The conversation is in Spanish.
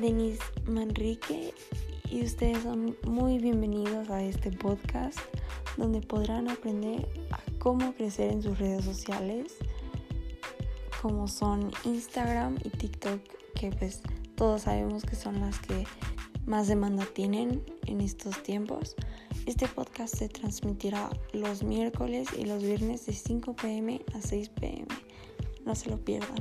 Denise Manrique y ustedes son muy bienvenidos a este podcast donde podrán aprender a cómo crecer en sus redes sociales como son Instagram y TikTok que pues todos sabemos que son las que más demanda tienen en estos tiempos. Este podcast se transmitirá los miércoles y los viernes de 5 pm a 6 pm. No se lo pierdan.